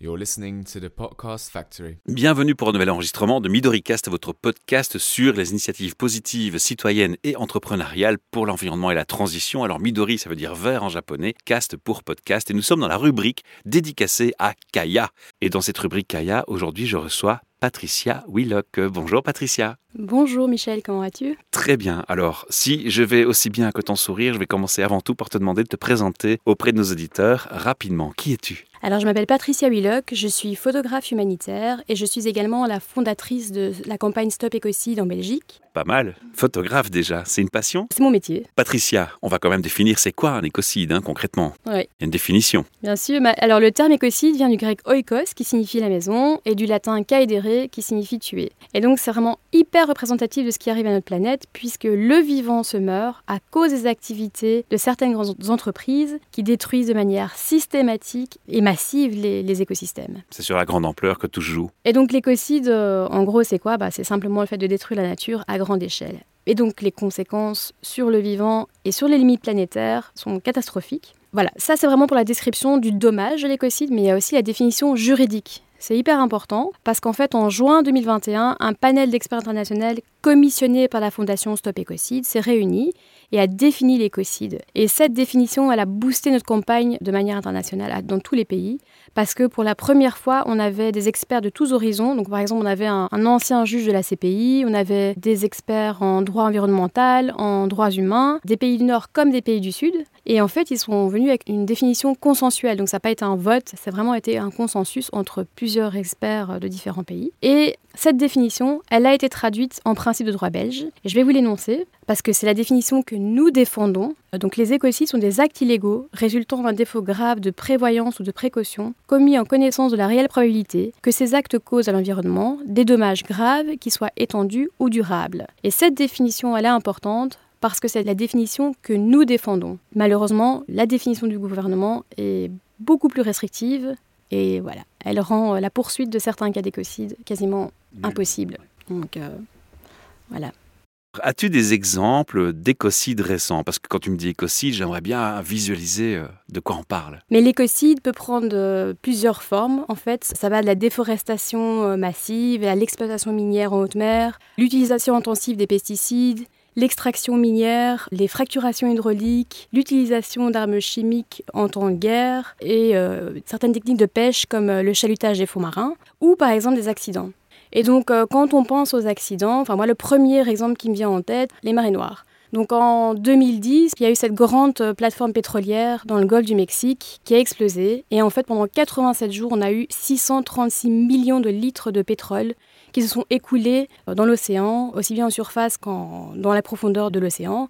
You're listening to the Podcast Factory. Bienvenue pour un nouvel enregistrement de MidoriCast, votre podcast sur les initiatives positives, citoyennes et entrepreneuriales pour l'environnement et la transition. Alors Midori, ça veut dire vert en japonais, cast pour podcast. Et nous sommes dans la rubrique dédicacée à Kaya. Et dans cette rubrique Kaya, aujourd'hui, je reçois Patricia Willock. Bonjour Patricia. Bonjour Michel, comment vas-tu? Très bien. Alors, si je vais aussi bien que ton sourire, je vais commencer avant tout par te demander de te présenter auprès de nos auditeurs rapidement. Qui es-tu? Alors, je m'appelle Patricia Willock, je suis photographe humanitaire et je suis également la fondatrice de la campagne Stop Écocide en Belgique. Pas mal. Photographe déjà, c'est une passion C'est mon métier. Patricia, on va quand même définir c'est quoi un écocide hein, concrètement. Oui, Il y a une définition. bien sûr. mais- Alors, le terme écocide vient du grec oikos, qui signifie la maison, et du latin kaedere, qui signifie tuer. Et donc, c'est vraiment hyper représentatif de ce qui arrive à notre planète, puisque le vivant se meurt à cause des activités de certaines grandes entreprises qui détruisent de manière systématique et massive les, les écosystèmes. C'est sur la grande ampleur que tout se joue. Et donc l'écocide, euh, en gros, c'est quoi? Bah, C'est simplement le fait de détruire la nature à grande échelle. Et donc les conséquences sur le vivant et sur les limites planétaires sont catastrophiques. Voilà, ça c'est vraiment pour la description du dommage de l'écocide, mais il y a aussi la définition juridique. C'est hyper important parce qu'en fait, en juin 2021, un panel d'experts internationaux commissionné par la fondation Stop Écocide s'est réuni et a défini l'écocide. Et cette définition, elle a boosté notre campagne de manière internationale dans tous les pays parce que pour la première fois, on avait des experts de tous horizons. Donc, par exemple, on avait un, un ancien juge de la CPI, on avait des experts en droit environnemental, en droits humains, des pays du Nord comme des pays du Sud. Et en fait, ils sont venus avec une définition consensuelle. Donc, ça n'a pas été un vote, ça a vraiment été un consensus entre plusieurs experts de différents pays. Et cette définition, elle a été traduite en principe de droit belge. Et je vais vous l'énoncer parce que c'est la définition que nous défendons. Donc les écocides sont des actes illégaux résultant d'un défaut grave de prévoyance ou de précaution commis en connaissance de la réelle probabilité que ces actes causent à l'environnement des dommages graves qui soient étendus ou durables. Et cette définition, elle est importante parce que c'est la définition que nous défendons. Malheureusement, la définition du gouvernement est beaucoup plus restrictive et voilà, elle rend la poursuite de certains cas d'écocide quasiment impossible. Donc euh, voilà. As-tu des exemples d'écocides récents? Parce que quand tu me dis écocide, j'aimerais bien visualiser euh, de quoi on parle. Mais l'écocide peut prendre euh, plusieurs formes. En fait, ça va de la déforestation euh, massive à l'exploitation minière en haute mer, l'utilisation intensive des pesticides, l'extraction minière, les fracturations hydrauliques, l'utilisation d'armes chimiques en temps de guerre et certaines techniques de pêche comme le chalutage des fonds marins ou par exemple des accidents. Et donc euh, quand on pense aux accidents, enfin moi le premier exemple qui me vient en tête, les marées noires. Donc en 2010, il y a eu cette grande euh, plateforme pétrolière dans le golfe du Mexique qui a explosé. Et en fait, pendant 87 jours, on a eu 636 millions de litres de pétrole qui se sont écoulés euh, dans l'océan, aussi bien en surface qu'en dans la profondeur de l'océan.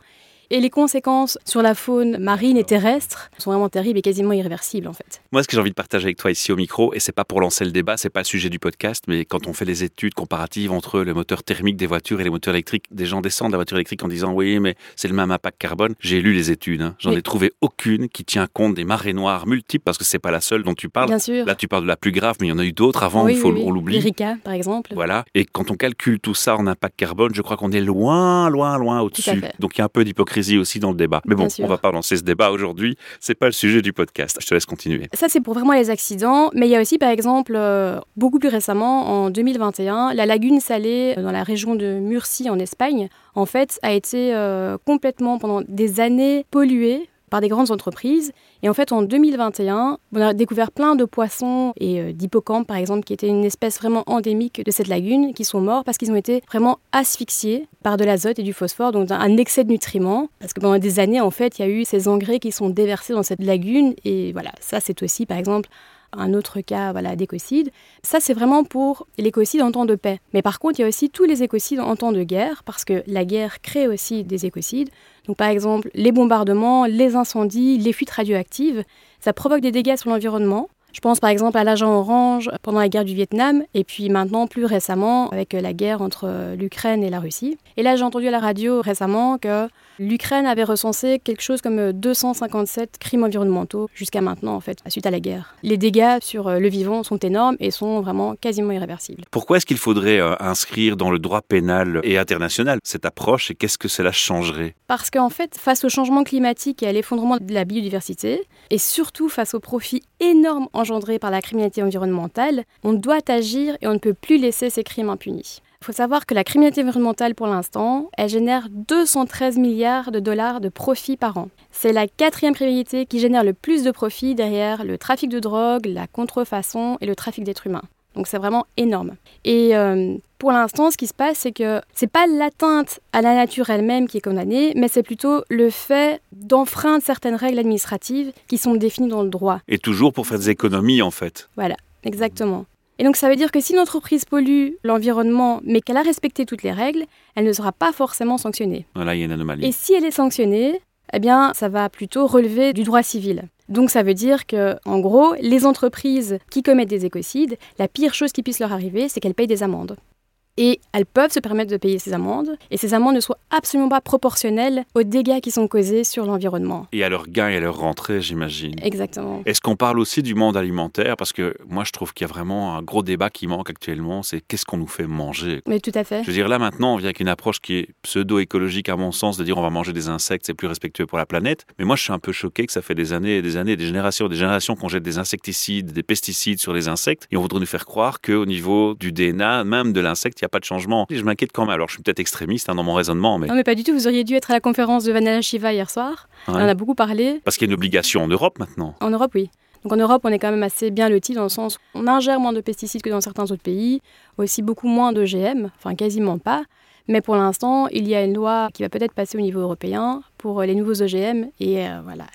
Et les conséquences sur la faune marine et terrestre sont vraiment terribles et quasiment irréversibles en fait. Moi, ce que j'ai envie de partager avec toi ici au micro, et c'est pas pour lancer le débat, c'est pas le sujet du podcast, mais quand on fait les études comparatives entre le moteur thermique des voitures et les moteurs électriques, des gens descendent de la voiture électrique en disant oui, mais c'est le même impact carbone. J'ai lu les études, hein. j'en Oui. ai trouvé aucune qui tient compte des marées noires multiples, parce que c'est pas la seule dont tu parles. Bien sûr. Là, tu parles de la plus grave, mais il y en a eu d'autres avant, Oui, il faut oui, on l'oublie. Erika, par exemple. Voilà. Et quand on calcule tout ça en impact carbone, je crois qu'on est loin, loin, loin au-dessus. Donc il y a un peu d'hypocrisie aussi dans le débat. Mais bon, on va pas lancer ce débat aujourd'hui. C'est pas le sujet du podcast. Je te laisse continuer. Ça, c'est pour vraiment les accidents. Mais il y a aussi, par exemple, euh, beaucoup plus récemment, en 2021, la lagune salée euh, dans la région de Murcie, en Espagne, en fait, a été euh, complètement, pendant des années, polluée par des grandes entreprises. Et en fait, en 2021, on a découvert plein de poissons et euh, d'hippocampes, par exemple, qui étaient une espèce vraiment endémique de cette lagune, qui sont morts parce qu'ils ont été vraiment asphyxiés par de l'azote et du phosphore, donc un excès de nutriments. Parce que pendant des années, en fait, il y a eu ces engrais qui sont déversés dans cette lagune. Et voilà, ça, c'est aussi, par exemple, un autre cas voilà, d'écocide. Ça, c'est vraiment pour l'écocide en temps de paix. Mais par contre, il y a aussi tous les écocides en temps de guerre, parce que la guerre crée aussi des écocides. Donc, par exemple, les bombardements, les incendies, les fuites radioactives, ça provoque des dégâts sur l'environnement. Je pense par exemple à l'agent orange pendant la guerre du Vietnam et puis maintenant plus récemment avec la guerre entre l'Ukraine et la Russie. Et là j'ai entendu à la radio récemment que l'Ukraine avait recensé quelque chose comme 257 crimes environnementaux jusqu'à maintenant en fait suite à la guerre. Les dégâts sur le vivant sont énormes et sont vraiment quasiment irréversibles. Pourquoi est-ce qu'il faudrait inscrire dans le droit pénal et international cette approche et qu'est-ce que cela changerait? Parce qu'en fait face au changement climatique et à l'effondrement de la biodiversité et surtout face aux profits énormes engendrés par la criminalité environnementale, on doit agir et on ne peut plus laisser ces crimes impunis. Il faut savoir que la criminalité environnementale, pour l'instant, elle génère 213 milliards de dollars de profits par an. C'est la quatrième criminalité qui génère le plus de profits derrière le trafic de drogue, la contrefaçon et le trafic d'êtres humains. Donc c'est vraiment énorme. Et euh, pour l'instant, ce qui se passe, c'est que c'est pas l'atteinte à la nature elle-même qui est condamnée, mais c'est plutôt le fait d'enfreindre certaines règles administratives qui sont définies dans le droit. Et toujours pour faire des économies, en fait. Voilà, exactement. Et donc ça veut dire que si une entreprise pollue l'environnement, mais qu'elle a respecté toutes les règles, elle ne sera pas forcément sanctionnée. Voilà, il y a une anomalie. Et si elle est sanctionnée, eh bien, ça va plutôt relever du droit civil. Donc ça veut dire que, en gros, les entreprises qui commettent des écocides, la pire chose qui puisse leur arriver, c'est qu'elles payent des amendes et elles peuvent se permettre de payer ces amendes, et ces amendes ne soient absolument pas proportionnelles aux dégâts qui sont causés sur l'environnement. Et à leur gain et à leur rentrée, j'imagine. Exactement. Est-ce qu'on parle aussi du monde alimentaire? Parce que moi, je trouve qu'il y a vraiment un gros débat qui manque actuellement, c'est qu'est-ce qu'on nous fait manger? Mais tout à fait. Je veux dire, là maintenant, on vient avec une approche qui est pseudo-écologique à mon sens, de dire on va manger des insectes, c'est plus respectueux pour la planète. Mais moi, je suis un peu choqué que ça fait des années et des années, des générations des générations qu'on jette des insecticides, des pesticides sur les insectes, et on voudrait nous faire croire qu'au niveau du DNA, même de l'insecte, il a pas de changement m'inquiète quand même. Alors, je suis peut-être extrémiste hein, dans mon raisonnement, mais... Non, mais pas du tout. Vous auriez dû être à la conférence de Vanilla Shiva hier soir. On en a beaucoup parlé. Parce qu'il y a une obligation en Europe maintenant. En Europe, oui. Donc en Europe, on est quand même assez bien loti dans le sens où on ingère moins de pesticides que dans certains autres pays, aussi beaucoup moins de GM, enfin quasiment pas. Mais pour l'instant, il y a une loi qui va peut-être passer au niveau européen pour les nouveaux OGM. Et euh, voilà,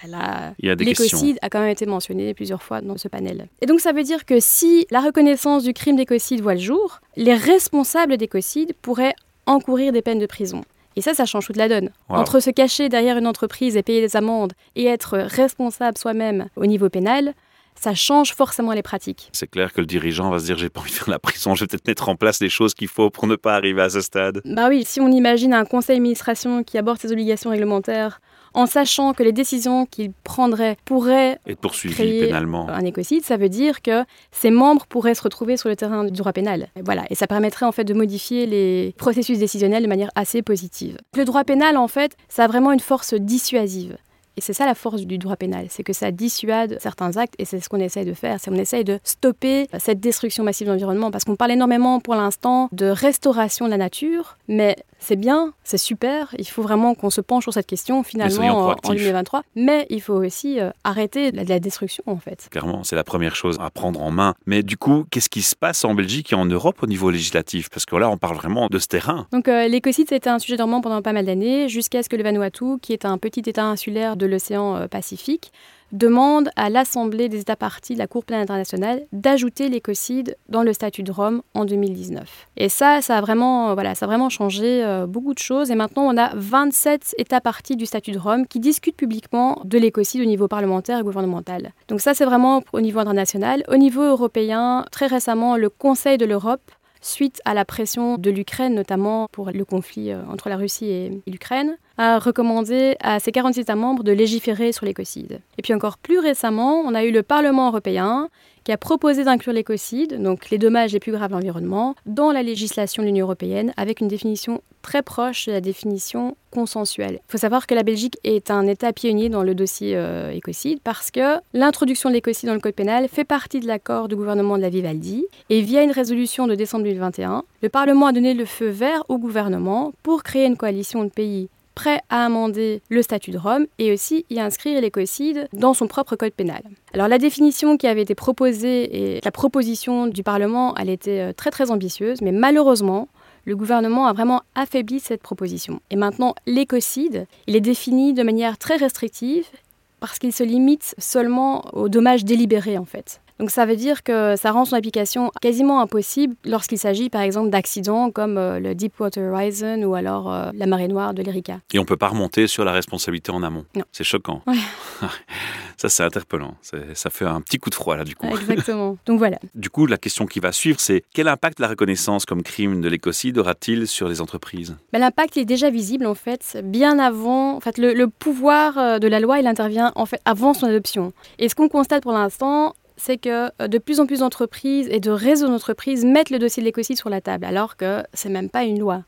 l'écocide a quand même été mentionné plusieurs fois dans ce panel. Et donc ça veut dire que si la reconnaissance du crime d'écocide voit le jour, les responsables d'écocide pourraient encourir des peines de prison. Et ça, ça change toute la donne. Entre se cacher derrière une entreprise et payer des amendes et être responsable soi-même au niveau pénal, ça change forcément les pratiques. C'est clair que le dirigeant va se dire j'ai pas envie de faire la prison, je vais peut-être mettre en place les choses qu'il faut pour ne pas arriver à ce stade. Bah oui, si on imagine un conseil d'administration qui aborde ses obligations réglementaires en sachant que les décisions qu'il prendrait pourraient être poursuivies pénalement. Un écocide, ça veut dire que ses membres pourraient se retrouver sur le terrain du droit pénal. Et voilà, et ça permettrait en fait de modifier les processus décisionnels de manière assez positive. Le droit pénal, en fait, ça a vraiment une force dissuasive. Et c'est ça la force du droit pénal, c'est que ça dissuade certains actes et c'est ce qu'on essaye de faire, c'est qu'on essaye de stopper cette destruction massive de l'environnement parce qu'on parle énormément pour l'instant de restauration de la nature, mais c'est bien, c'est super, il faut vraiment qu'on se penche sur cette question finalement en, 2023, mais il faut aussi euh, arrêter la, la, destruction en fait. Clairement, c'est la première chose à prendre en main. Mais du coup, qu'est-ce qui se passe en Belgique et en Europe au niveau législatif? Parce que là, on parle vraiment de ce terrain. Donc euh, l'écocide, c'était un sujet dormant pendant pas mal d'années, jusqu'à ce que le Vanuatu, qui est un petit état insulaire de l'océan euh, Pacifique, demande à l'Assemblée des États partis de la Cour pénale internationale d'ajouter l'écocide dans le statut de Rome en 2019. Et ça, ça a vraiment, euh, voilà, a vraiment changé euh, beaucoup de choses. Et maintenant, on a 27 États partis du statut de Rome qui discutent publiquement de l'écocide au niveau parlementaire et gouvernemental. Donc ça, c'est vraiment au niveau international. Au niveau européen, très récemment, le Conseil de l'Europe suite à la pression de l'Ukraine, notamment pour le conflit euh, entre la Russie et l'Ukraine, a recommandé à ses 46 États membres de légiférer sur l'écocide. Et puis encore plus récemment, on a eu le Parlement européen qui a proposé d'inclure l'écocide, donc les dommages les plus graves à l'environnement, dans la législation de l'Union européenne avec une définition très proche de la définition consensuelle. Il faut savoir que la Belgique est un État pionnier dans le dossier euh, écocide parce que l'introduction de l'écocide dans le code pénal fait partie de l'accord du gouvernement de la Vivaldi et via une résolution de décembre 2021, le Parlement a donné le feu vert au gouvernement pour créer une coalition de pays prêt à amender le statut de Rome et aussi y inscrire l'écocide dans son propre code pénal. Alors la définition qui avait été proposée et la proposition du Parlement, elle était euh, très très ambitieuse, mais malheureusement, le gouvernement a vraiment affaibli cette proposition. Et maintenant, l'écocide, il est défini de manière très restrictive parce qu'il se limite seulement aux dommages délibérés en fait. Donc ça veut dire que ça rend son application quasiment impossible lorsqu'il s'agit par exemple d'accidents comme euh, le Deepwater Horizon ou alors euh, la marée noire de l'Erika. Et on ne peut pas remonter sur la responsabilité en amont. Non. C'est choquant. Ouais. ça, c'est interpellant. C'est- Ça fait un petit coup de froid, là, du coup. Exactement. Donc voilà. Du coup, la question qui va suivre, c'est quel impact la reconnaissance comme crime de l'écocide aura-t-il sur les entreprises? Ben, L'impact est déjà visible en fait bien avant. En fait, le, le pouvoir euh, de la loi il intervient en fait avant son adoption. Et ce qu'on constate pour l'instant, c'est que euh, de plus en plus d'entreprises et de réseaux d'entreprises mettent le dossier de l'écocide sur la table, alors que c'est même pas une loi.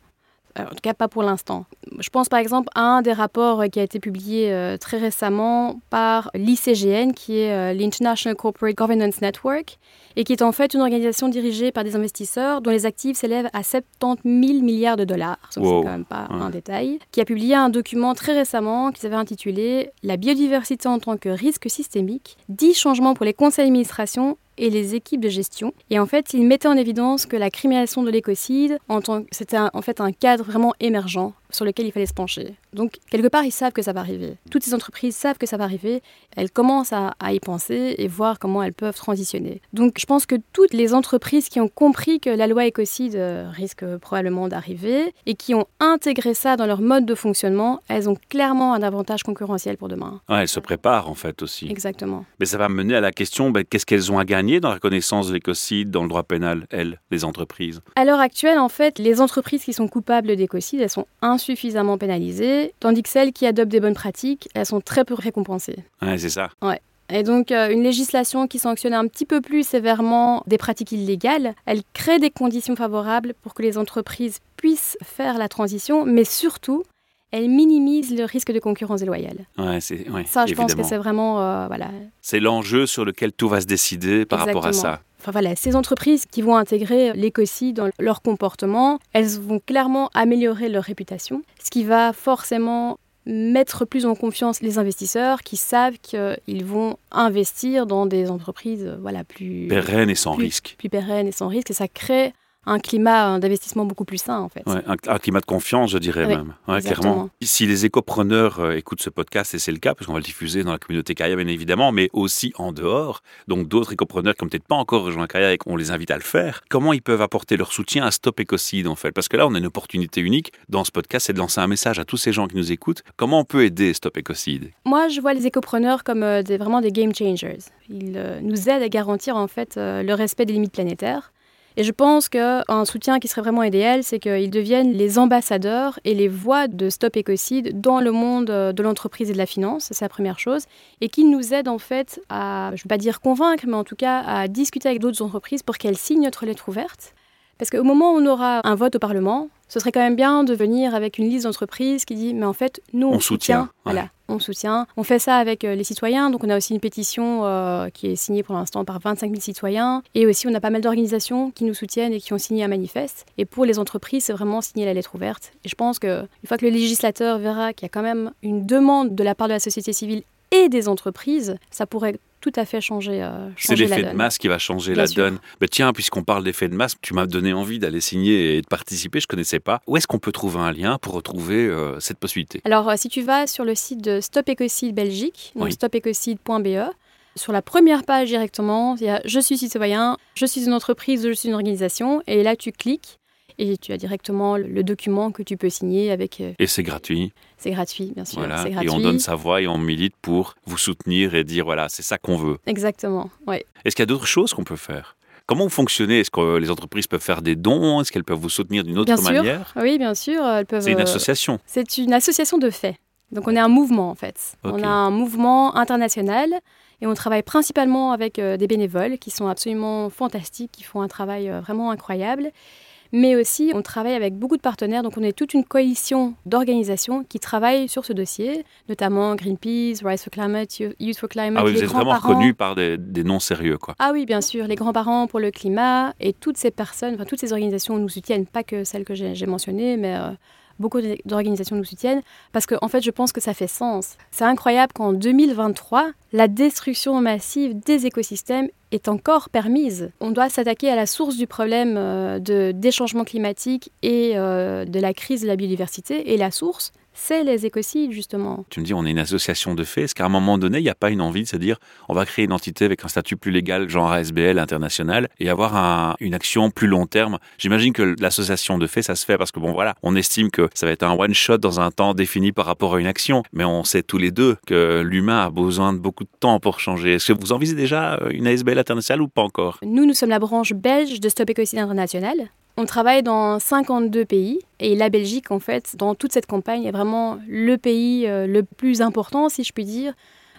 Euh, En tout cas, pas pour l'instant. Je pense par exemple à un des rapports euh, qui a été publié euh, très récemment par l'ICGN, qui est l'International Corporate Governance Network, et qui est en fait une organisation dirigée par des investisseurs dont les actifs s'élèvent à 70 000 milliards de dollars. Donc Wow. c'est quand même pas Ouais. un détail. Qui a publié un document très récemment qui s'avait intitulé La biodiversité en tant que risque systémique, 10 changements pour les conseils d'administration et les équipes de gestion. Et en fait, il mettait en évidence que la criminalisation de l'écocide, c'était en fait un cadre vraiment émergent sur lequel il fallait se pencher. Donc, quelque part, ils savent que ça va arriver. Toutes ces entreprises savent que ça va arriver. Elles commencent à, à y penser et voir comment elles peuvent transitionner. Donc, je pense que toutes les entreprises qui ont compris que la loi écocide euh, risque probablement d'arriver et qui ont intégré ça dans leur mode de fonctionnement, elles ont clairement un avantage concurrentiel pour demain. Ouais, Elles se préparent, en fait, aussi. Exactement. Mais ça va mener à la question, ben, qu'est-ce qu'elles ont à gagner dans la reconnaissance de l'écocide, dans le droit pénal, elles, les entreprises? À l'heure actuelle, en fait, les entreprises qui sont coupables d'écocide, elles sont insuffisamment pénalisées, tandis que celles qui adoptent des bonnes pratiques, elles sont très peu récompensées. Ouais, c'est ça. Et donc, euh, une législation qui sanctionne un petit peu plus sévèrement des pratiques illégales, elle crée des conditions favorables pour que les entreprises puissent faire la transition, mais surtout, elle minimise le risque de concurrence déloyale. Ouais, c'est, ouais, Ça, je pense que c'est vraiment, euh, voilà, C'est l'enjeu sur lequel tout va se décider par rapport à ça. Enfin voilà, ces entreprises qui vont intégrer l'écocide dans leur comportement, elles vont clairement améliorer leur réputation, ce qui va forcément mettre plus en confiance les investisseurs qui savent qu'ils vont investir dans des entreprises voilà, plus, Pérenne et sans plus, risque. plus pérennes et sans risque, et ça crée un climat d'investissement beaucoup plus sain en fait. Ouais, un, un climat de confiance, je dirais Oui, même. Ouais, clairement. Si les écopreneurs euh, écoutent ce podcast, et c'est le cas, parce qu'on va le diffuser dans la communauté Kaya, bien évidemment, mais aussi en dehors, donc d'autres écopreneurs qui n'ont peut-être pas encore rejoint Kaya et qu'on les invite à le faire, comment ils peuvent apporter leur soutien à Stop Écocide, en fait? Parce que là, on a une opportunité unique dans ce podcast, c'est de lancer un message à tous ces gens qui nous écoutent. Comment on peut aider Stop Écocide Moi, je vois les écopreneurs comme euh, des, vraiment des game changers. Ils euh, nous aident à garantir en fait le respect des limites planétaires. Et je pense qu'un soutien qui serait vraiment idéal, c'est qu'ils deviennent les ambassadeurs et les voix de Stop Écocide dans le monde euh, de l'entreprise et de la finance, c'est la première chose, et qu'ils nous aident en fait à, je ne veux pas dire convaincre, mais en tout cas à discuter avec d'autres entreprises pour qu'elles signent notre lettre ouverte. Parce qu'au moment où on aura un vote au Parlement, ce serait quand même bien de venir avec une liste d'entreprises qui dit mais en fait nous on, On soutient, voilà ouais. on soutient. On fait ça avec euh, les citoyens. Donc on a aussi une pétition euh, qui est signée pour l'instant par 25 000 citoyens. Et aussi on a pas mal d'organisations qui nous soutiennent et qui ont signé un manifeste. Et pour les entreprises c'est vraiment signer la lettre ouverte. Et je pense que une fois que le législateur verra qu'il y a quand même une demande de la part de la société civile et des entreprises ça pourrait tout à fait changer, euh, C'est changer l'effet de masse qui va changer Bien la sûr. donne. Mais tiens, puisqu'on parle d'effet de masse, tu m'as donné envie d'aller signer et de participer, je ne connaissais pas. Où est-ce qu'on peut trouver un lien pour retrouver euh, cette possibilité? Alors, euh, si tu vas sur le site de Stop Écocide Belgique, donc Oui. stopécocide.be, sur la première page directement, il y a Je suis citoyen, je suis une entreprise, je suis une organisation, et là tu cliques et tu as directement le- document que tu peux signer avec. Et c'est gratuit. C'est gratuit, bien sûr. Voilà. Et on donne sa voix et on milite pour vous soutenir et dire voilà, c'est ça qu'on veut. Exactement, ouais. Est-ce qu'il y a d'autres choses qu'on peut faire? Comment vous fonctionnez? Est-ce que les entreprises peuvent faire des dons? Est-ce qu'elles peuvent vous soutenir d'une autre Bien sûr. manière? Oui, bien sûr, elles peuvent. C'est une euh, association. C'est une association de faits. Donc on est un mouvement en fait. On a un mouvement international et on travaille principalement avec euh, des bénévoles qui sont absolument fantastiques, qui font un travail euh, vraiment incroyable. Mais aussi on travaille avec beaucoup de partenaires. Donc on est toute une coalition d'organisations qui travaillent sur ce dossier, notamment Greenpeace, Rise for Climate, Youth for Climate, Ah oui, les vous êtes vraiment grands-parents. reconnu par des, des noms sérieux, quoi. Ah oui, bien sûr, les grands-parents pour le climat et toutes ces personnes, enfin toutes ces organisations nous soutiennent, pas que celles que j'ai j'ai mentionnées, mais euh, beaucoup d'organisations nous soutiennent parce qu'en en fait, je pense que ça fait sens. C'est incroyable qu'en 2023, la destruction massive des écosystèmes est encore permise. On doit s'attaquer à la source du problème euh, de, des changements climatiques et euh, de la crise de la biodiversité. Et la source, c'est les écocides, justement. Tu me dis, on est une association de faits. Est-ce qu'à un moment donné, il n'y a pas une envie de se dire, on va créer une entité avec un statut plus légal, genre ASBL international, et avoir une action plus long terme? J'imagine que l'association de faits, ça se fait parce que, bon, voilà, on estime que ça va être un one-shot dans un temps défini par rapport à une action. Mais on sait tous les deux que l'humain a besoin de beaucoup de temps pour changer. Est-ce que vous envisagez déjà une ASBL internationale ou pas encore? Nous, nous sommes la branche belge de Stop Écocide International. On travaille dans 52 pays et la Belgique, en fait, dans toute cette campagne, est vraiment le pays euh, le plus important, si je puis dire,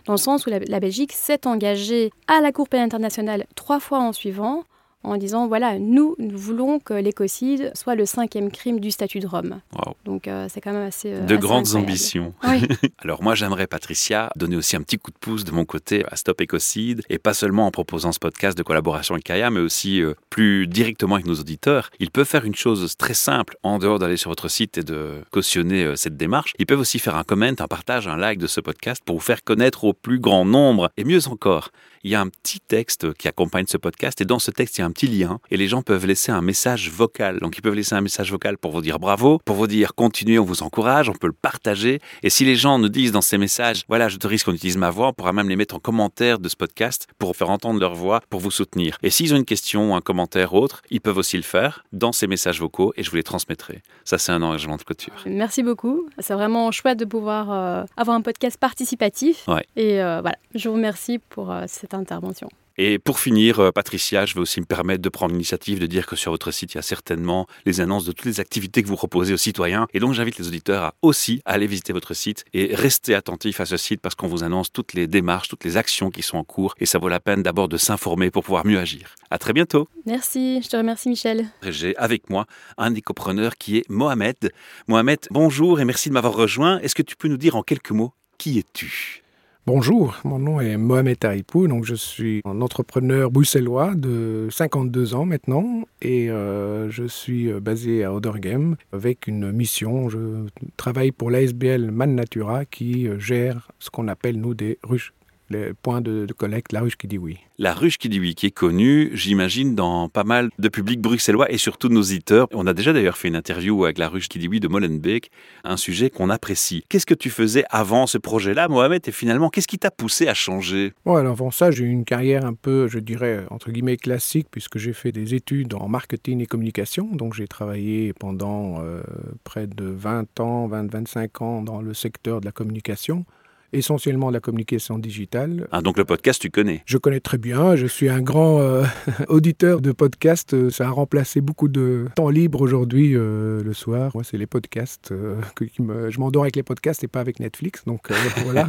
dans le sens où la, la Belgique s'est engagée à la Cour pénale internationale trois fois en suivant en disant voilà, nous, nous voulons que l'écocide soit le cinquième crime du statut de Rome. Donc euh, c'est quand même assez. Euh, de grandes ambitions. Alors moi, j'aimerais, Patricia, donner aussi un petit coup de pouce de mon côté à Stop Écocide, et pas seulement en proposant ce podcast de collaboration avec Kaya, mais aussi euh, plus directement avec nos auditeurs. Ils peuvent faire une chose très simple, en dehors d'aller sur votre site et de cautionner cette démarche. Ils peuvent aussi faire un comment, un partage, un like de ce podcast pour vous faire connaître au plus grand nombre. Et mieux encore, il y a un petit texte qui accompagne ce podcast, et dans ce texte, il y a un petit lien et les gens peuvent laisser un message vocal. Donc ils peuvent laisser un message vocal pour vous dire bravo, pour vous dire continuez, on vous encourage, on peut le partager. Et si les gens nous disent dans ces messages, voilà, je te risque qu'on utilise ma voix, on pourra même les mettre en commentaire de ce podcast pour faire entendre leur voix, pour vous soutenir. Et s'ils ont une question ou un commentaire autre, ils peuvent aussi le faire dans ces messages vocaux et je vous les transmettrai. Ça, c'est un engagement de clôture. Merci beaucoup. C'est vraiment chouette de pouvoir euh, avoir un podcast participatif. Et euh, voilà, je vous remercie pour euh, cette intervention. Et pour finir, euh, Patricia, je vais aussi me permettre de prendre l'initiative de dire que sur votre site, il y a certainement les annonces de toutes les activités que vous proposez aux citoyens. Et donc, j'invite les auditeurs à aussi aller visiter votre site et rester attentifs à ce site parce qu'on vous annonce toutes les démarches, toutes les actions qui sont en cours. Et ça vaut la peine d'abord de s'informer pour pouvoir mieux agir. À très bientôt. Merci, je te remercie, Michel. J'ai avec moi un écopreneur qui est Mohamed. Mohamed, bonjour et merci de m'avoir rejoint. Est-ce que tu peux nous dire en quelques mots qui es-tu? Bonjour, mon nom est Mohamed Taripou, donc je suis un entrepreneur bruxellois de 52 ans maintenant et euh, je suis euh, basé à Odergem avec une mission. Je travaille pour l'ASBL Man Natura qui euh, gère ce qu'on appelle nous des ruches le point de, collecte, la ruche qui dit oui. La ruche qui dit oui, qui est connue, j'imagine, dans pas mal de publics bruxellois et surtout nos auditeurs. On a déjà d'ailleurs fait une interview avec la ruche qui dit oui de Molenbeek, un sujet qu'on apprécie. Qu'est-ce que tu faisais avant ce projet-là, Mohamed, et finalement, qu'est-ce qui t'a poussé à changer? Bon, alors avant ça, j'ai eu une carrière un peu, je dirais, entre guillemets, classique, puisque j'ai fait des études en marketing et communication. Donc j'ai travaillé pendant euh, près de 20 ans, 20-25 ans dans le secteur de la communication essentiellement la communication digitale. Ah, donc le podcast, tu connais Je connais très bien. Je suis un grand euh, auditeur de podcasts. Ça a remplacé beaucoup de temps libre aujourd'hui, euh, le soir. Moi, c'est les podcasts. Euh, que, qui me... Je m'endors avec les podcasts et pas avec Netflix. Donc voilà.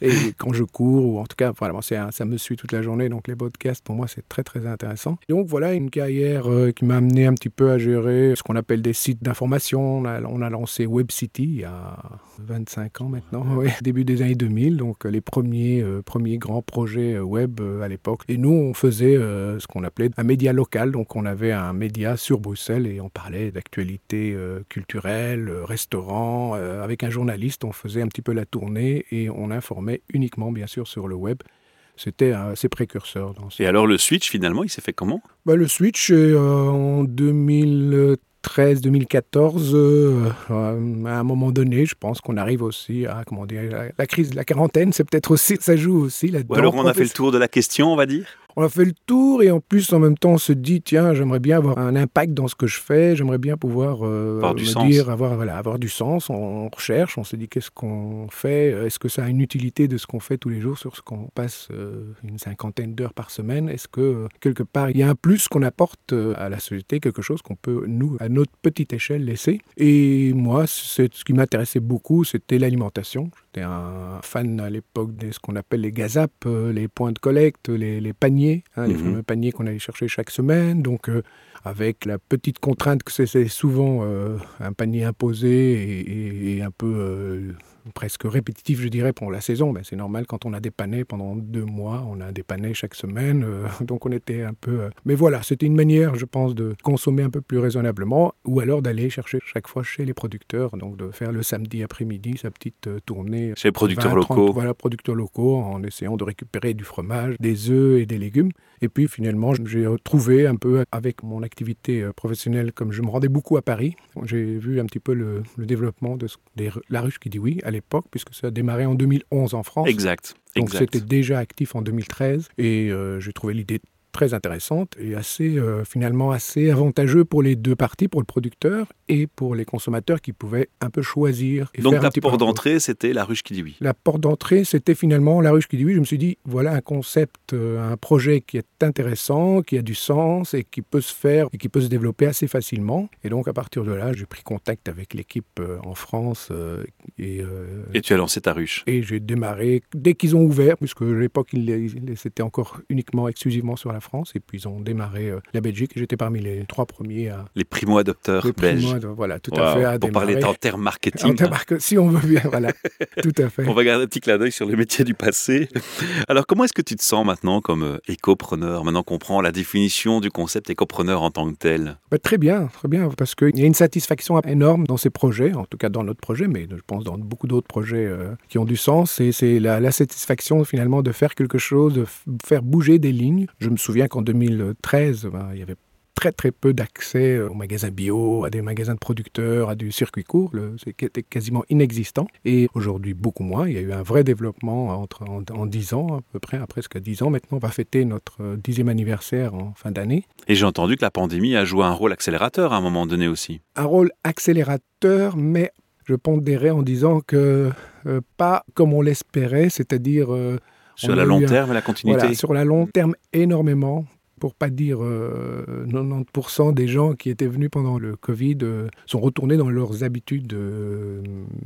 et quand je cours, ou en tout cas, voilà, ça me suit toute la journée. Donc les podcasts, pour moi, c'est très, très intéressant. donc voilà, une carrière qui m'a amené un petit peu à gérer ce qu'on appelle des sites d'information. On a, on a lancé WebCity il y a 25 ans maintenant, début des années 2000, donc les premiers, euh, premiers grands projets euh, web euh, à l'époque. Et nous, on faisait ce qu'on appelait un média local, donc on avait un média sur Bruxelles et on parlait d'actualité culturelle, restaurant, avec un journaliste, on faisait un petit peu la tournée et on informait uniquement, bien sûr, sur le web c'était assez précurseur. Dans Et alors le switch, finalement, il s'est fait comment? Bah, Le switch, en 2013, 2013, 2014, euh, à un moment donné, je pense qu'on arrive aussi à comment dire, la, crise de la quarantaine, c'est peut-être aussi, ça joue aussi là-dedans. alors on a fait le tour de la question, on va dire on a fait le tour et en plus en même temps on se dit tiens j'aimerais bien avoir un impact dans ce que je fais, j'aimerais bien pouvoir euh, avoir, du me sens. dire avoir voilà avoir du sens. On, recherche, on se dit qu'est-ce qu'on fait, est-ce que ça a une utilité de ce qu'on fait tous les jours sur ce qu'on passe euh, une cinquantaine d'heures par semaine, est-ce que euh, quelque part il y a un plus qu'on apporte à la société, quelque chose qu'on peut nous à notre petite échelle laisser? Et moi c'est ce qui m'intéressait beaucoup, c'était l'alimentation. J'étais un fan à l'époque de ce qu'on appelle les gazap, les points de collecte, les, les paniers Hein, les mhm. fameux paniers qu'on allait chercher chaque semaine. Donc, euh, avec la petite contrainte que c'est souvent euh, un panier imposé et, un peu euh, presque répétitif, je dirais, pour la saison. Ben, c'est normal quand on a dépanné pendant deux mois, on a dépanné chaque semaine, euh, donc on était un peu. Mais voilà, c'était une manière, je pense, de consommer un peu plus raisonnablement, ou alors d'aller chercher chaque fois chez les producteurs, donc de faire le samedi après-midi sa petite tournée. Chez les producteurs 20, 30, locaux. Voilà, producteurs locaux, en essayant de récupérer du fromage, des œufs et des légumes. Et puis finalement, j'ai trouvé un peu avec mon activité euh, professionnelle, comme je me rendais beaucoup à Paris, j'ai vu un petit peu le, le développement de la ruche qui dit oui à l'époque, puisque ça a démarré en 2011 en France. Exact. Donc c'était déjà actif en 2013 et euh, j'ai trouvé l'idée très intéressante et assez euh, finalement assez avantageux pour les deux parties, pour le producteur et pour les consommateurs qui pouvaient un peu choisir. Et Donc faire un la petit peu porte d'entrée, c'était la ruche qui dit oui. la porte d'entrée, c'était finalement la ruche qui dit oui. Je me suis dit, voilà un concept, euh, un projet qui est intéressant, qui a du sens et qui peut se faire et qui peut se développer assez facilement. Et donc, à partir de là, j'ai pris contact avec l'équipe euh, en France et, euh, Et tu as lancé ta ruche. et j'ai démarré dès qu'ils ont ouvert, puisque à l'époque, c'était encore uniquement exclusivement sur la France. Et puis, ils ont démarré euh, la Belgique. Et j'étais parmi les trois premiers à. Les primo-adopteurs les belges. primo- voilà, tout à fait. À Pour parler en termes En marketing. termes marque- si on veut bien, voilà. tout à fait. On va garder un petit clin d'œil sur le métier du passé. Alors, comment est-ce que tu te sens maintenant comme euh, écopreneur Maintenant qu'on prend la définition du concept écopreneur en tant que tel? Bah, très bien, très bien, parce qu'il y a une satisfaction énorme dans ces projets, en tout cas dans notre projet, mais je pense dans beaucoup d'autres projets euh, qui ont du sens. Et c'est la, la satisfaction finalement de faire quelque chose, de faire bouger des lignes. Je me souviens qu'en 2013, ben, il y avait très très peu d'accès aux magasins bio, à des magasins de producteurs, à du circuit court, c'était quasiment inexistant. Et aujourd'hui, beaucoup moins. Il y a eu un vrai développement entre, en, en 10 ans, à peu près, à presque 10 ans. Maintenant, on va fêter notre euh, dixième anniversaire en fin d'année. Et j'ai entendu que la pandémie a joué un rôle accélérateur à un moment donné aussi. un rôle accélérateur, mais je pondérais en disant que euh, pas comme on l'espérait, c'est-à-dire euh, Sur la long un- terme et la continuité. voilà, sur la long terme énormément. Pour pas dire euh, 90% des gens qui étaient venus pendant le Covid euh, sont retournés dans leurs habitudes de,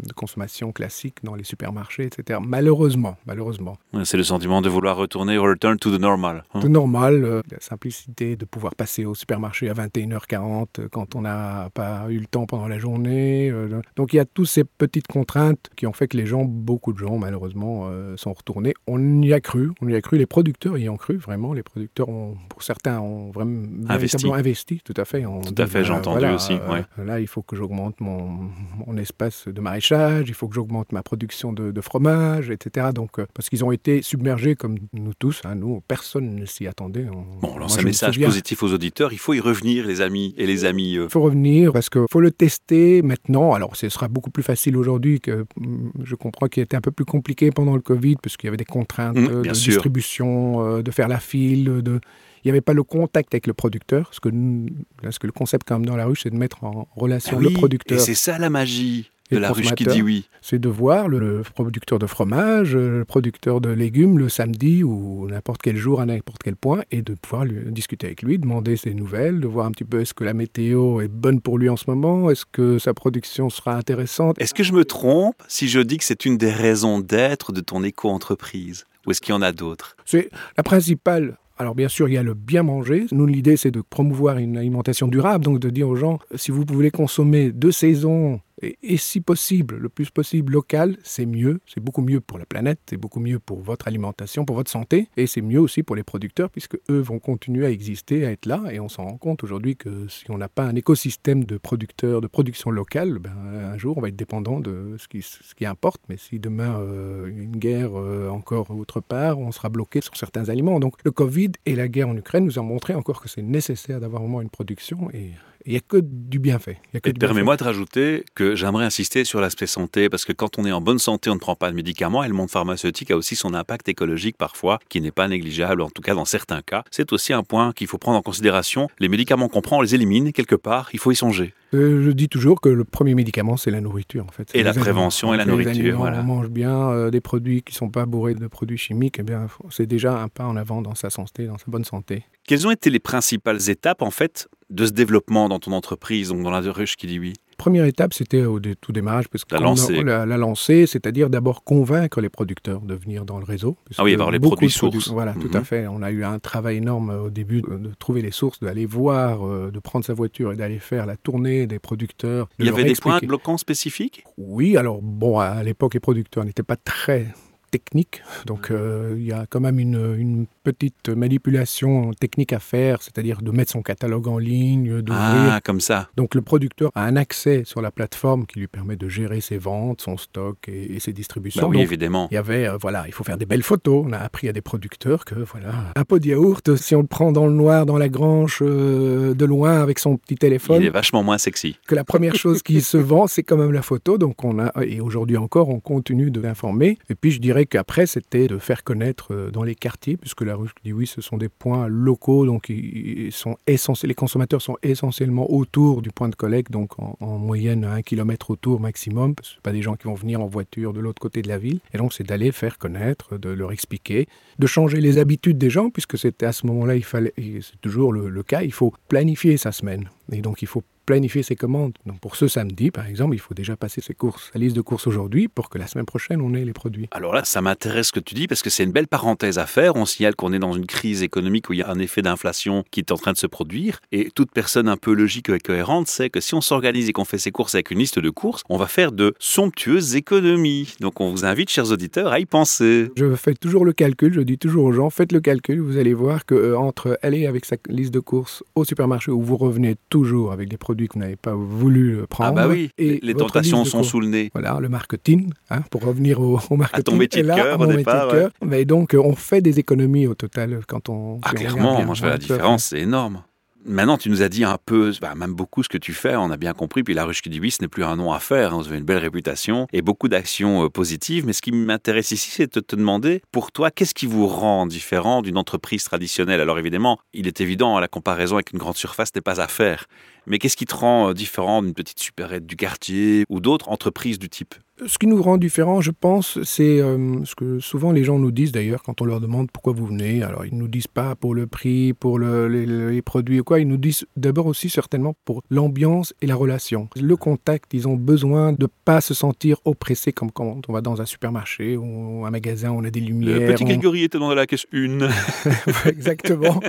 de consommation classique dans les supermarchés, etc. Malheureusement, malheureusement. C'est le sentiment de vouloir retourner return to the normal. hein. de normal, euh, la simplicité de pouvoir passer au supermarché à 21h40 euh, quand on n'a pas eu le temps pendant la journée. euh, donc il y a toutes ces petites contraintes qui ont fait que les gens, beaucoup de gens malheureusement, euh, sont retournés. On y a cru, on y a cru, les producteurs y ont cru vraiment. Les producteurs, ont, pour certains, ont vraiment investi, tout à fait. On Tout à fait, j'ai entendu voilà, aussi, euh, ouais. Là, il faut que j'augmente mon, mon espace de maraîchage, il faut que j'augmente ma production de, de fromage, etc. Donc, euh, parce qu'ils ont été submergés comme nous tous, hein, nous, personne ne s'y attendait. On- Bon, on lance un me message positif aux auditeurs. Il faut y revenir, les amis et les amis. euh. Il faut revenir parce qu'il faut le tester maintenant. Alors, ce sera beaucoup plus facile aujourd'hui que hum, je comprends qu'il était un peu plus compliqué pendant le Covid parce qu'il y avait des contraintes Mmh, euh, de sûr. distribution, euh, de faire la file, de... il n'y avait pas le contact avec le producteur. Parce que, nous- parce que le concept quand même dans la ruche, c'est de mettre en relation Ah le producteur. Et c'est ça la magie de la ruche qui dit oui. c'est de voir le, le producteur de fromage, euh, le producteur de légumes le samedi ou n'importe quel jour à n'importe quel point et de pouvoir lui, discuter avec lui, demander ses nouvelles, de voir un petit peu est-ce que la météo est bonne pour lui en ce moment, est-ce que sa production sera intéressante. Est-ce que je me trompe si je dis que c'est une des raisons d'être de ton éco-entreprise Ou est-ce qu'il y en a d'autres? C'est la principale. Alors bien sûr, il y a le bien manger. Nous, l'idée, c'est de promouvoir une alimentation durable, donc de dire aux gens, si vous voulez consommer de saison et, si possible, le plus possible local, c'est mieux. C'est beaucoup mieux pour la planète, c'est beaucoup mieux pour votre alimentation, pour votre santé, et c'est mieux aussi pour les producteurs, puisque eux vont continuer à exister, à être là, et on s'en rend compte aujourd'hui que si on n'a pas un écosystème de producteurs, de production locale, ben, un jour, on va être dépendant de ce qui, importe, mais si demain, euh, une guerre euh, encore autre part, on sera bloqué sur certains aliments. Donc le Covid et la guerre en Ukraine nous ont montré encore que c'est nécessaire d'avoir vraiment une production, et il n'y a que du bienfait. Il y a que Et du bienfait. permets-moi de rajouter que j'aimerais insister sur l'aspect santé, parce que quand on est en bonne santé, on ne prend pas de médicaments, et le monde pharmaceutique a aussi son impact écologique parfois, qui n'est pas négligeable, en tout cas dans certains cas. C'est aussi un point qu'il faut prendre en considération. Les médicaments qu'on prend, on les élimine quelque part, il faut y songer. Euh, je dis toujours que le premier médicament, c'est la nourriture, en fait. Et la prévention et la nourriture, aliments, voilà. On mange bien euh, des produits qui ne sont pas bourrés de produits chimiques, eh bien, c'est déjà un pas en avant dans sa santé, dans sa bonne santé. Quelles ont été les principales étapes, en fait, de ce développement dans ton entreprise, donc dans la ruche qui dit oui? Première étape, c'était au tout démarrage, parce que La lancée. la, la lancée, c'est-à-dire d'abord convaincre les producteurs de venir dans le réseau. Ah oui, avoir les produits sources. Voilà, tout à Mhm. fait. On a eu un travail énorme euh, au début de, trouver les sources, d'aller voir, euh, de prendre sa voiture et d'aller faire la tournée des producteurs. de Il y avait des points bloquants spécifiques? Oui, alors bon, à l'époque, les producteurs n'étaient pas très techniques, donc euh, il y a quand même une, une petite manipulation technique à faire, c'est-à-dire de mettre son catalogue en ligne, d'ouvrir Ah, comme ça. donc le producteur a un accès sur la plateforme qui lui permet de gérer ses ventes, son stock et, et ses distributions. Bah oui, Donc, évidemment. il y avait, euh, voilà, il faut faire des belles photos. On a appris à des producteurs que, voilà, un pot de yaourt, si on le prend dans le noir, dans la grange, euh, de loin, avec son petit téléphone, Il est vachement moins sexy. que la première chose qui se vend, c'est quand même la photo. Donc on a, et aujourd'hui encore, on continue de l'informer. Et puis je dirais qu'après, c'était de faire connaître euh, dans les quartiers, puisque la ruche dit oui, ce sont des points locaux, donc ils sont. Les consommateurs sont essentiellement autour du point de collecte, donc en, en moyenne un kilomètre autour maximum, parce que ce pas des gens qui vont venir en voiture de l'autre côté de la ville. Et donc c'est d'aller faire connaître, de leur expliquer, de changer les habitudes des gens, puisque c'était à ce moment-là, il fallait, c'est toujours le, le cas, il faut planifier sa semaine. Et donc il faut planifier ses commandes. Donc pour ce samedi, par exemple, il faut déjà passer ses courses, sa liste de courses aujourd'hui pour que la semaine prochaine, on ait les produits. Alors là, ça m'intéresse ce que tu dis parce que c'est une belle parenthèse à faire. On signale qu'on est dans une crise économique où il y a un effet d'inflation qui est en train de se produire. Et toute personne un peu logique et cohérente sait que si on s'organise et qu'on fait ses courses avec une liste de courses, on va faire de somptueuses économies. Donc on vous invite, chers auditeurs, à y penser. Je fais toujours le calcul, je dis toujours aux gens, faites le calcul, vous allez voir que euh, entre aller avec sa liste de courses au supermarché où vous revenez toujours avec des produits que vous n'avez pas voulu euh, prendre. Ah bah oui, et les tentations de sont sous le nez. Voilà, le marketing, hein, pour revenir au, au marketing. métier Et de là, cœur à au métier départ, de cœur. Mais donc, euh, on fait des économies au total quand on. Ah clairement, bien. moi je la à différence, c'est énorme. Maintenant, tu nous as dit un peu, bah, même beaucoup ce que tu fais, on a bien compris. Puis la ruche qui dit oui, ce n'est plus un nom à faire. hein, Vous avez une belle réputation et beaucoup d'actions euh, positives. Mais ce qui m'intéresse ici, c'est de te demander, pour toi, qu'est-ce qui vous rend différent d'une entreprise traditionnelle? Alors évidemment, il est évident, hein, la comparaison avec une grande surface n'est pas à faire. Mais qu'est-ce qui te rend euh, différent d'une petite supérette du quartier ou d'autres entreprises du type? Ce qui nous rend différents, je pense, c'est euh, ce que souvent les gens nous disent d'ailleurs quand on leur demande pourquoi vous venez. Alors ils nous disent pas pour le prix, pour le- les, les produits ou quoi. Ils nous disent d'abord aussi certainement pour l'ambiance et la relation. Le contact, ils ont besoin de pas se sentir oppressés comme quand on va dans un supermarché ou un magasin, on a des lumières. Le petit on- Grégory était dans la caisse une. Exactement.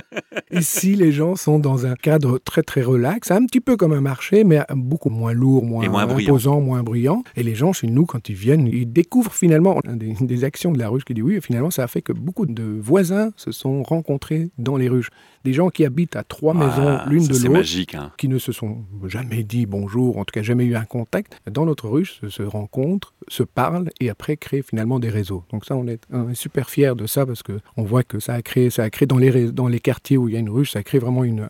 Ici, les gens sont dans un cadre très très relax, un petit peu comme un marché, mais beaucoup moins lourd, moins, moins bruyant. imposant, moins bruyant. Et les gens chez nous, quand ils viennent, ils découvrent finalement des, des actions de la ruche qui dit oui. Et finalement, ça a fait que beaucoup de voisins se sont rencontrés dans les ruches. Des gens qui habitent à trois maisons l'une de l'autre magique. hein. qui ne se sont jamais dit bonjour, en tout cas jamais eu un contact, dans notre ruche se, rencontrent, se parlent et après créent finalement des réseaux. Donc ça, on est, on est super fiers de ça parce que on voit que ça a créé, ça a créé dans les, ré- dans les quartiers où il y a une ruche, ça a créé vraiment une,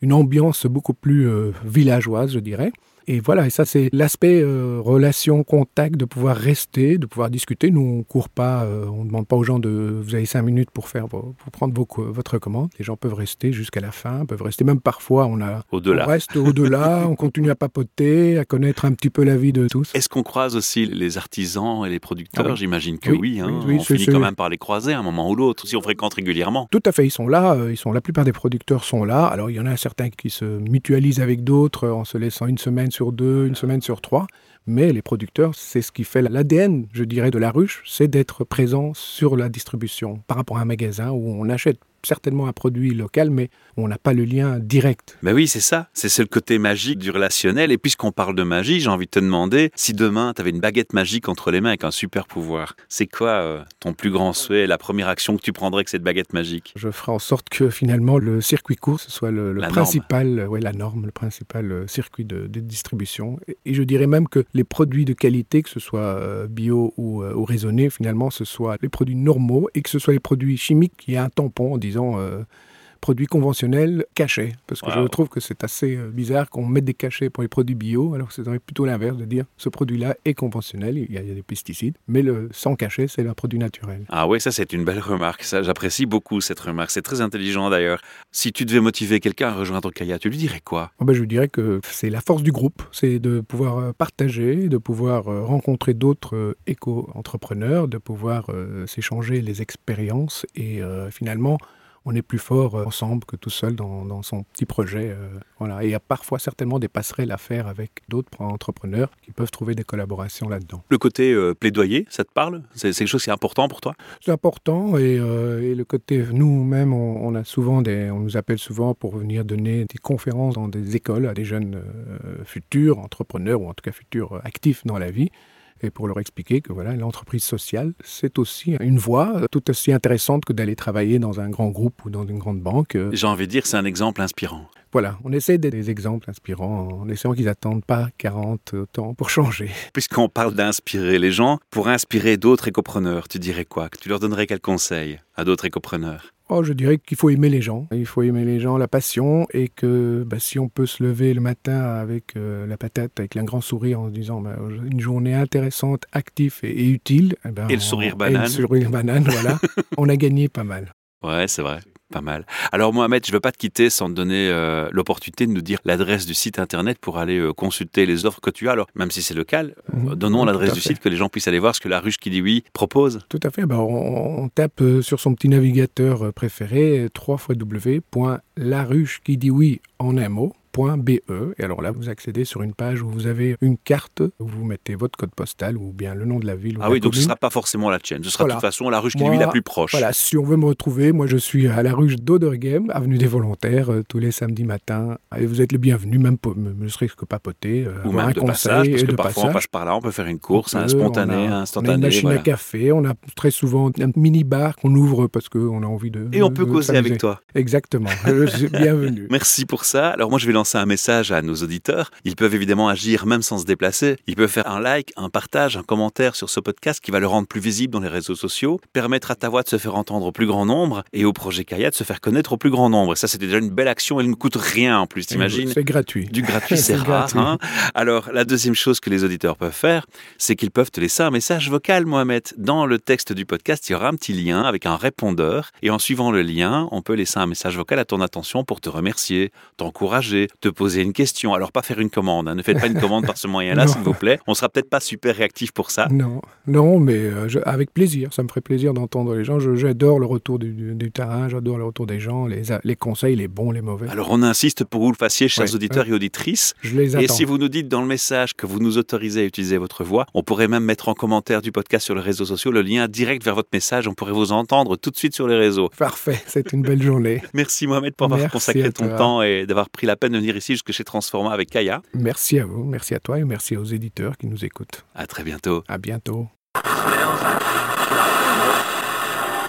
une ambiance beaucoup plus euh, villageoise, je dirais. Et voilà, et ça c'est l'aspect euh, relation, contact, de pouvoir rester, de pouvoir discuter. Nous, on court pas, euh, on ne demande pas aux gens de vous avez cinq minutes pour faire pour prendre vos votre commande. Les gens peuvent rester jusqu'à la fin, peuvent rester même parfois. On a Au-delà. on reste au-delà, on continue à papoter, à connaître un petit peu la vie de tous. Est-ce qu'on croise aussi les artisans et les producteurs? Ah oui. J'imagine que Oui, oui. hein. oui, on finit quand même par les croiser à un moment ou l'autre, si on fréquente régulièrement. Tout à fait, ils sont là, euh, ils sont la plupart des producteurs sont là. Alors il y en a certains qui se mutualisent avec d'autres en se laissant une semaine sur deux, une semaine sur trois. Mais les producteurs, c'est ce qui fait l'ADN, je dirais, de la ruche, c'est d'être présent sur la distribution par rapport à un magasin où on achète certainement un produit local, mais on n'a pas le lien direct. Ben oui, c'est ça. C'est le côté magique du relationnel. Et puisqu'on parle de magie, j'ai envie de te demander si demain tu avais une baguette magique entre les mains avec un super pouvoir. C'est quoi euh, ton plus grand souhait, la première action que tu prendrais avec cette baguette magique? Je ferai en sorte que finalement le circuit court ce soit le, principal, euh, ouais, la norme, le principal euh, circuit de, de distribution. Et, et je dirais même que les produits de qualité, que ce soit euh, bio ou, ou raisonné, finalement, ce soit les produits normaux et que ce soit les produits chimiques qui aient un tampon en disant euh, produits conventionnels cachés. Parce que Wow. je trouve que c'est assez euh, bizarre qu'on mette des cachets pour les produits bio, alors que c'est plutôt l'inverse de dire ce produit-là est conventionnel, il y, a, il y a des pesticides, mais le sans cachet, c'est un produit naturel. Ah ouais, ça c'est une belle remarque. Ça, j'apprécie beaucoup cette remarque. C'est très intelligent d'ailleurs. Si tu devais motiver quelqu'un à rejoindre Kaya, tu lui dirais quoi? Oh ben, je dirais que c'est la force du groupe, c'est de pouvoir euh, partager, de pouvoir rencontrer d'autres éco-entrepreneurs, de pouvoir euh, s'échanger les expériences et euh, finalement on est plus fort euh, ensemble que tout seul dans, dans son petit projet. euh, voilà. Et il y a parfois certainement des passerelles à faire avec d'autres entrepreneurs qui peuvent trouver des collaborations là-dedans. Le côté euh, plaidoyer, ça te parle? C'est quelque chose qui est important pour toi? C'est important et, euh, et le côté, nous-mêmes, on, on a souvent des, on nous appelle souvent pour venir donner des conférences dans des écoles à des jeunes euh, futurs entrepreneurs ou en tout cas futurs actifs dans la vie et pour leur expliquer que voilà, l'entreprise sociale, c'est aussi une voie euh, tout aussi intéressante que d'aller travailler dans un grand groupe ou dans une grande banque. Euh, J'ai envie de dire, c'est un exemple inspirant. Voilà, on essaie d'être des exemples inspirants en essayant qu'ils n'attendent pas 40 ans pour changer. Puisqu'on parle d'inspirer les gens, pour inspirer d'autres écopreneurs, tu dirais quoi? Que tu leur donnerais quel conseil à d'autres écopreneurs? Oh, je dirais qu'il faut aimer les gens. Il faut aimer les gens, la passion, et que bah, si on peut se lever le matin avec euh, la patate, avec un grand sourire en se disant bah, une journée intéressante, active et, et utile. eh ben, Et le sourire on- banane. Et le sourire banane, voilà. on a gagné pas mal. Ouais, c'est vrai. Pas mal. Alors Mohamed, je ne veux pas te quitter sans te donner euh, l'opportunité de nous dire l'adresse du site internet pour aller euh, consulter les offres que tu as. Alors, même si c'est local, euh, Mhm. donnons l'adresse du fait. site que les gens puissent aller voir ce que la ruche qui dit oui propose. Tout à fait. bah, on, on tape sur son petit navigateur préféré, 3 www.laruche qui dit oui en un mot. .be et alors là vous accédez sur une page où vous avez une carte où vous mettez votre code postal ou bien le nom de la ville ou Ah la oui, donc ce ne sera pas forcément la tienne. Ce sera Voilà. de toute façon la ruche qui Moi, oui la plus proche. Voilà, si on veut me retrouver, moi je suis à la rue d'Oderghem, avenue des Volontaires, euh, tous les samedis matins. Et vous êtes le bienvenu, même me serait-ce que papoter, euh, Ou même un de conseil passage, parce que de parfois on passage. passe par là, on peut faire une course, On un spontané, on a- un On a une instantané. machine voilà. à café, on a très souvent un mini bar qu'on ouvre parce qu'on a envie de. Et on peut causer avec toi. Exactement. Bienvenue. Merci pour ça. Alors moi, je vais lancer un message à nos auditeurs. Ils peuvent évidemment agir même sans se déplacer. Ils peuvent faire un like, un partage, un commentaire sur ce podcast qui va le rendre plus visible dans les réseaux sociaux, permettre à ta voix de se faire entendre au plus grand nombre et au projet Kaya de se faire connaître au plus grand nombre. Et ça, c'était déjà une belle action. Elle ne coûte rien en plus, t'imagines C'est gratuit. du gratuit, c'est C'est rare. gratuit. hein. Alors, la deuxième chose que les auditeurs peuvent faire, c'est qu'ils peuvent te laisser un message vocal, Mohamed. Dans le texte du podcast, il y aura un petit lien avec un répondeur. Et en suivant le lien, on peut laisser un message vocal à ton attention pour te remercier, t'encourager, te poser une question. Alors, pas faire une commande. hein. Ne faites pas une commande par ce moyen-là, s'il vous plaît. On sera peut-être pas super réactif pour ça. Non, non, mais euh, je- avec plaisir. Ça me ferait plaisir d'entendre les gens. Je- J'adore le retour du, du- du terrain, j'adore le retour des gens, les, a- les conseils, les bons, les mauvais. Alors, on insiste pour que vous le fassiez, chers Ouais, auditeurs et auditrices. je les Et attends. si vous nous dites dans le message que vous nous autorisez à utiliser votre voix, on pourrait même mettre en commentaire du podcast sur les réseaux sociaux le lien direct vers votre message. On pourrait vous entendre tout de suite sur les réseaux. Parfait, c'est une belle journée. Merci Mohamed pour avoir Merci consacré ton temps et d'avoir pris la peine de venir ici jusque chez Transforma avec Kaya. Merci à vous, merci à toi et merci aux éditeurs qui nous écoutent. À très bientôt. À bientôt.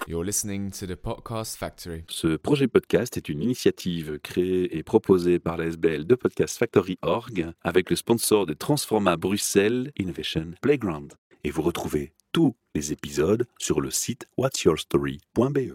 You're listening to the Podcast Factory. Ce projet podcast est une initiative créée et proposée par la SBL de Podcast Factory Org avec le sponsor de Transforma Bruxelles Innovation Playground. Et vous retrouvez tous les épisodes sur le site whatsyourstory.be.